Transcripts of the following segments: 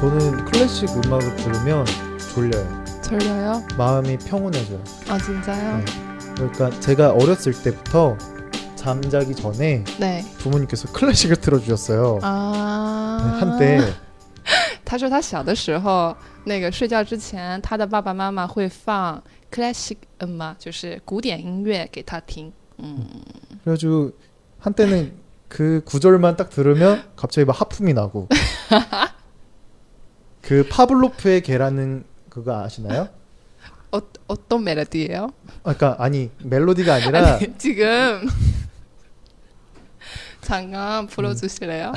저는 클래식 음악을 들으면 졸려요. 졸려요? 마음이 평온해져요. 아 진짜요? 네. 그러니까 제가 어렸을 때부터 잠자기 전에 네. 부모님께서 클래식을 틀어주셨어요. 아. 네, 한때 他说他小的时候，那个睡觉之前，他的爸爸妈妈会放 classic 嗯嘛，就是古典音乐给他听。嗯， 그래가지고 한때는 그 구절만 딱 들으면 갑자기 막 하품이 나고 그 파블로프의 개라는 그거 아시나요? 어 어떤 멜로디예요? 아, 그러니까 아니 멜로디가 아니라 아니, 지금 잠깐 불러주실래요?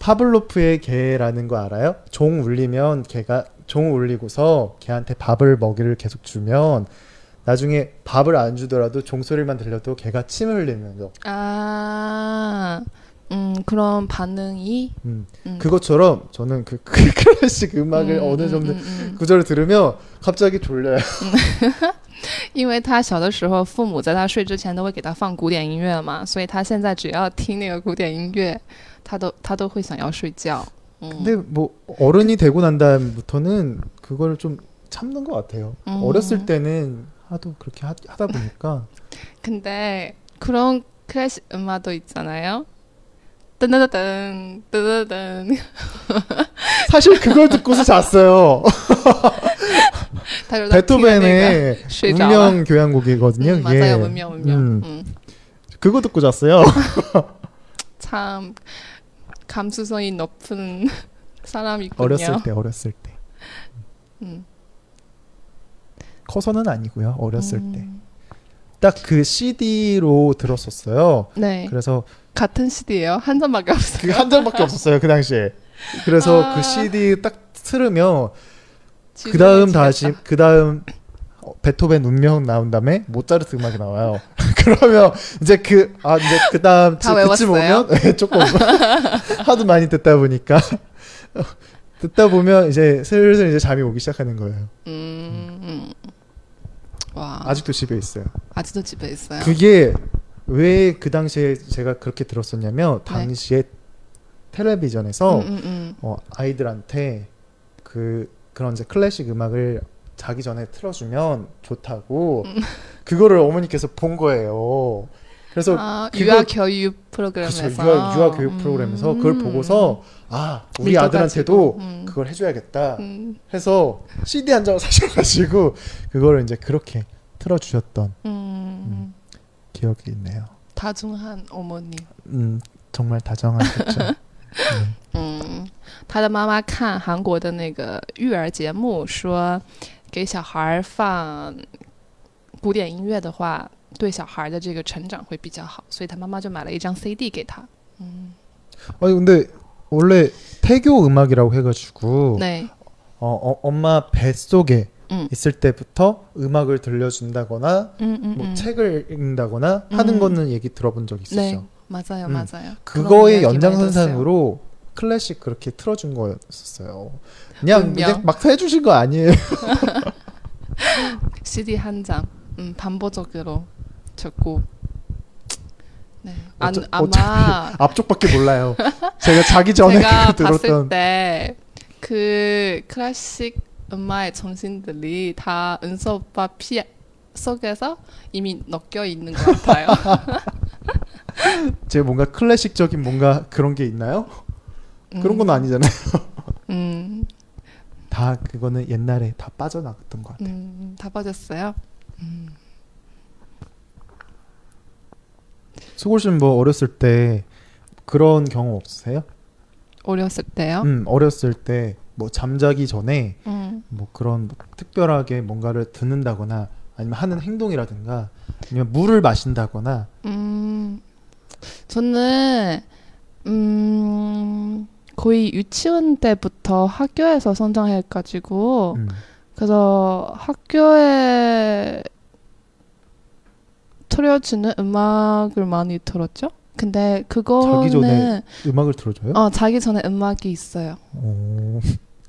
파블로프의 개라는 거 알아요? 종 울리면 개가 종 울리고서 개한테 밥을 먹이를 계속 주면 나중에 밥을 안 주더라도 종소리만 들려도 개가 침을 흘리면서 아, 음 그런 반응이 음, 음. 그것처럼 저는 그, 그 클래식 음악을 음, 어느 음, 정도 음, 음. 구절을 들으면 갑자기 졸려요. 因为他小的时候，父母在他睡之前都会给他放古典音乐嘛，所以他现在只要听那个古典音乐，他都他都会想要睡觉。嗯， 근데 뭐 어른이 되고 난 다음부터는 그걸 좀 참는 것 같아요. 음. 어렸을 때는 하도 그렇게 하, 하다 보니까 근데 그런 클래식 음악도 있잖아요. 뜬뜨뜬 뜨뜨뜬 사실 그걸 듣고서 잤어요. 베토벤의 운명 교향곡이거든요. 음. 맞아요, 문명 문명. 음, 음. 그거 듣고 잤어요. 참 감수성이 높은 사람이군요. 어렸을 때, 어렸을 때. 음. 커서는 아니고요. 어렸을 음. 때. 딱 그 CD로 들었었어요. 네, 그래서 같은 CD예요. 한 잔밖에 없어요. 그게 한 장밖에 없었어요. 그 당시에. 그래서 아. 그 CD 딱 틀으면 그. 다음 다시 그 다음 베토벤 운명 나온 다음에 모차르트 음악이 나와요. 그러면 이제 그 아 이제 그 다음 다 그쯤? 오면 네, 조금 하도 많이 듣다 보니까 듣다 보면 이제 슬슬 이제 잠이 오기 시작하는 거예요. 음, 음. 와 아직도 집에 있어요. 아직도 집에 있어요. 그게 왜 그 당시에 제가 그렇게 들었었냐면 네. 당시에 텔레비전에서 음, 음, 음. 어, 아이들한테 그 그런 이제 클래식 음악을 자기 전에 틀어주면 좋다고 음. 그거를 어머니께서 본 거예요. 그래서 아, 그거- 유아 교육 프로그램에서 유아, 유아 교육 음. 프로그램에서 그걸 보고서 아 우리 믿어가지고. 아들한테도 음. 그걸 해줘야겠다 음, 해서 CD 한 장을 사셔가지고 그거를 이제 그렇게 틀어주셨던 음, 기억이 있네요. 다중한 어머니. 음 정말 다정하셨죠. 嗯，他的妈妈看韩国的那个育儿节目，说给小孩儿放古典音乐的话， 对小孩儿的这个成长会比较好，所以他妈妈就买了一张 CD 给他。嗯， 아니 근데 원래 태교 음악이라고 해가지고 对， 어, 어, 엄마 뱃속에 음. 있을 때부터 음악을 들려준다거나 嗯嗯 뭐 嗯， 책을 읽는다거나 하는 음. 거는 얘기 들어본 적 있었죠. 네, 맞아요, 음. 맞아요. 그거의 그런 이야기 많이 들었어요. 연장선상으로 클래식 그렇게 틀어준 거였었어요. 그냥 운명. 그냥 막 해주신 거 아니에요. CD 한 장, 음, 반복적으로 듣고. 네, 안, 어차- 아마 앞쪽밖에 몰라요. 제가 자기 전에 제가 그 봤을 들었던 때그 클래식 음악의 정신들이 다 은서 오빠 피 속에서 이미 넣겨 있는 것 같아요. 제 뭔가 클래식적인 뭔가 그런 게 있나요? 그런 건 아니잖아요. 음, 다 그거는 옛날에 다 빠져나갔던 것 같아요. 음, 다 빠졌어요. 음. 수골 씨는 뭐 어렸을 때 그런 경험 없으세요? 어렸을 때요. 음, 어렸을 때 뭐 잠자기 전에 음. 뭐 그런 뭐 특별하게 뭔가를 듣는다거나 아니면 하는 행동이라든가 아니면 물을 마신다거나 음, 저는 음, 거의 유치원 때부터 학교에서 성장해 가지고 음, 그래서 학교에 틀어주는 음악을 많이 들었죠. 근데 자기 전에 그거는 음악을 들어줘요? 어 자기 전에 음악이 있어요. 오,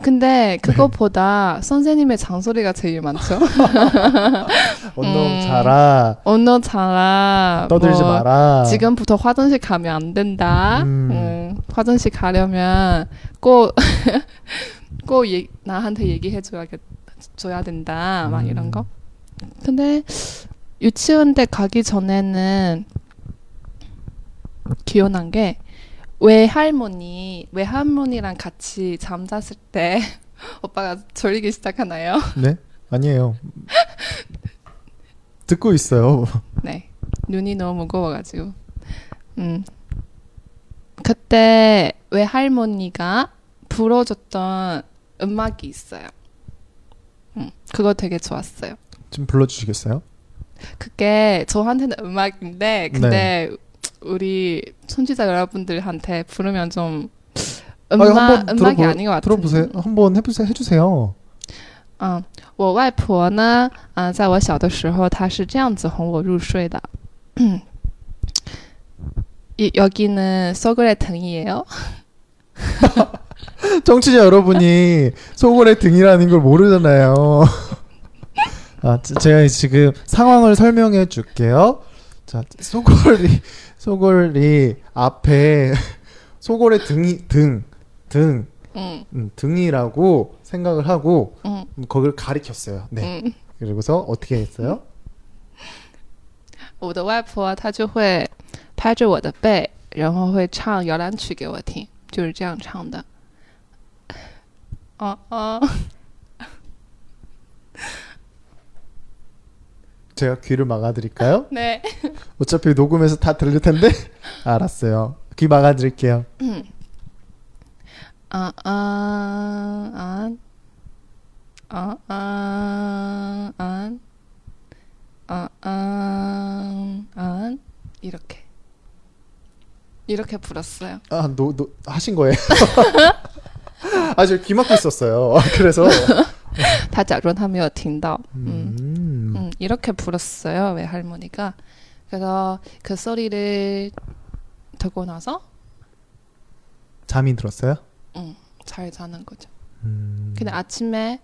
근데 그것보다 선생님의 잔소리가 제일 많죠. 언놈 음. 자라. 언어 잘라. 떠들지 뭐 마라. 지금부터 화장실 가면 안 된다. 음. 음, 화장실 가려면 꼭, 꼭 얘- 나한테 얘기해줘야 줘야 된다. 막 음. 이런 거. 근데 유치원 때 가기 전에는 기억난 게 외할머니, 외할머니랑 같이 잠잤을 때 오빠가 졸리기 시작하나요? 네? 아니에요. 듣고 있어요. 네. 눈이 너무 무거워가지고. 음. 그때 외할머니가 불어줬던 음악이 있어요. 음, 그거 되게 좋았어요. 좀 불러주시겠어요? 그게 저한테는 음악인데, 근데 우리 청취자 여러분들한테 부르면 좀 음악, 아니, 한번 음악이 들어보- 아닌 것 같은. 들어보세요. 한번 해보세요. 해주세요. 嗯，我外婆呢，啊、在我小的时候，她是这样子哄我入睡的。 이, 여기는 소그레 등이에요. 청취자 여러분이 소골의 등이라는 걸 모르잖아요. 아, 제- 제가 지금 상황을 설명해 줄게요. 자, 소골이 소골이 앞에 소골의 등이 등, 등, 응, 음, 등이라고 생각을 하고 응, 음, 거기를 가리켰어요. 네. 응。 그리고서 어떻게 했어요? 我的外婆她就会拍着我的背，然后会唱摇篮曲给我听，就是这样唱的。哦哦， 제가 귀를 막아드릴까요? 네. 어차피 녹음해서 다 들릴 텐데. 알았어요. 귀 막아드릴게요. 아, 아, 안. 아, 아, 안. 아, 아, 안. 이렇게. 이렇게 불었어요. 아, 노, 노, 하신 거예요? 아, 저 귀 막고 있었어요. 그래서. 他假装他没有听到。嗯。 음. 음, 이렇게 불었어요. 외할머니가. 그래서 그 소리를 듣고 나서 잠이 들었어요? 음, 잘 자는 거죠. 음. 근데 아침에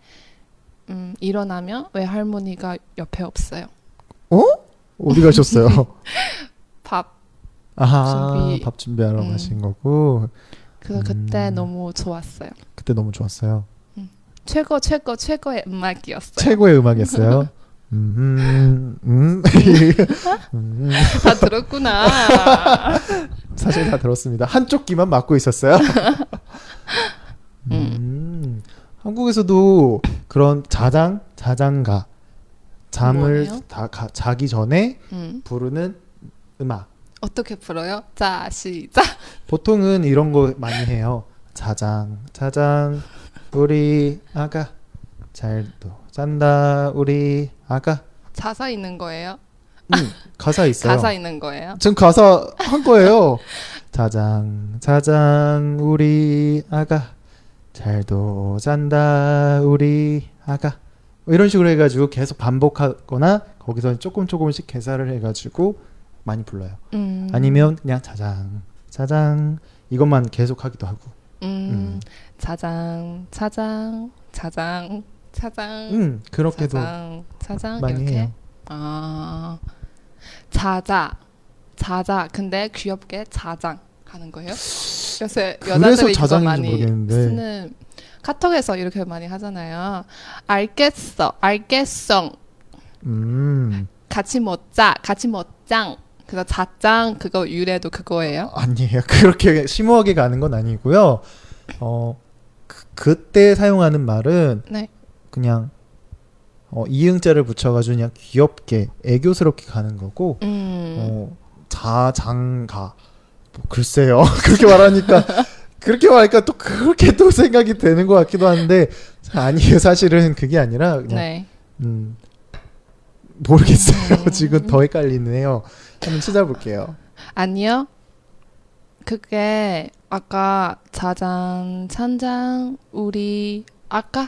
음, 일어나면 외할머니가 옆에 없어요. 어디 가셨어요? 밥. 아하, 준비. 밥 준비하러 음. 가신 거고. 그래서 그때 음. 너무 좋았어요. 그때 너무 좋았어요. 최고 최고 최고의 음악이었어요. 최고의 음악이었어요. 음, 음, 음. 다 들었구나. 사실 다 들었습니다. 한쪽 귀만 막고 있었어요. 음. 한국에서도 그런 자장, 자장가, 잠을 뭐예요? 다 가, 자기 전에 음, 부르는 음악. 어떻게 불어요? 자 시작. 보통은 이런 거 많이 해요. 자장, 자장, 우리 아가 잘도 잔다, 우리 아가. 가사 있는 거예요? 음, 가사 있어요. 가사 있는 거예요? 지금 가사 한 거예요. 자장, 자장, 우리 아가 잘도 잔다, 우리 아가. 뭐 이런 식으로 해가지고 계속 반복하거나 거기서 조금 조금씩 개사를 해가지고 많이 불러요. 음, 아니면 그냥 자장, 자장 이것만 계속 하기도 하고. 음, 자장 자장 자장 자장 음 그렇게도 자장 자장 많이 이렇게 해요. 아 자자 자자 근데 귀엽게 자장 하는 거예요? 요새 여자들이 이거 많이 모르겠는데. 쓰는 카톡에서 이렇게 많이 하잖아요. 알겠어, 알겠어. 음 같이 먹자, 같이 먹장. 그래서 자장 그거 유래도 그거예요. 아니에요. 그렇게 심오하게 가는 건 아니고요. 어 그, 그때 사용하는 말은 네. 그냥 어, 이응자를 붙여가지고 그냥 귀엽게 애교스럽게 가는 거고 음, 어, 자장가. 뭐 글쎄요. 그렇게 말하니까 그렇게 말하니까 또 그렇게 또 생각이 되는 것 같기도 한데 아니에요. 사실은 그게 아니라 그냥 네. 음, 모르겠어요. 음. 지금 더 헷갈리네요. 한번 찾아볼게요. 아니요. 그게 아까 자장, 찬장, 우리 아까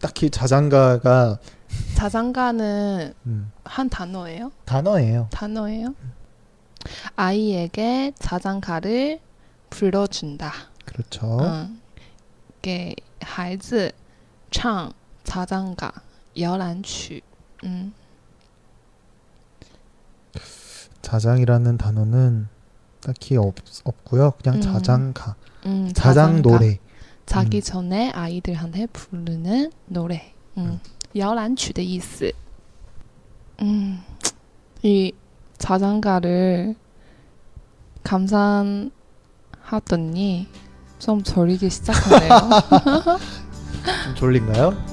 딱히 자장가가 자장가는 음, 한 단어예요? 단어예요. 단어예요? 아이에게 자장가를 불러준다. 그렇죠. 嗯，给孩子唱자장가摇篮曲。嗯 자장이라는 단어는 딱히 없, 없고요. 그냥 음. 자장가, 嗯， 자장 노래. 자기 음. 전에 아이들한테 부르는 노래. 음, 摇篮曲的意思. 음, 이 자장가를 감상하더니 좀 졸리기 시작하네요. 좀 졸린가요?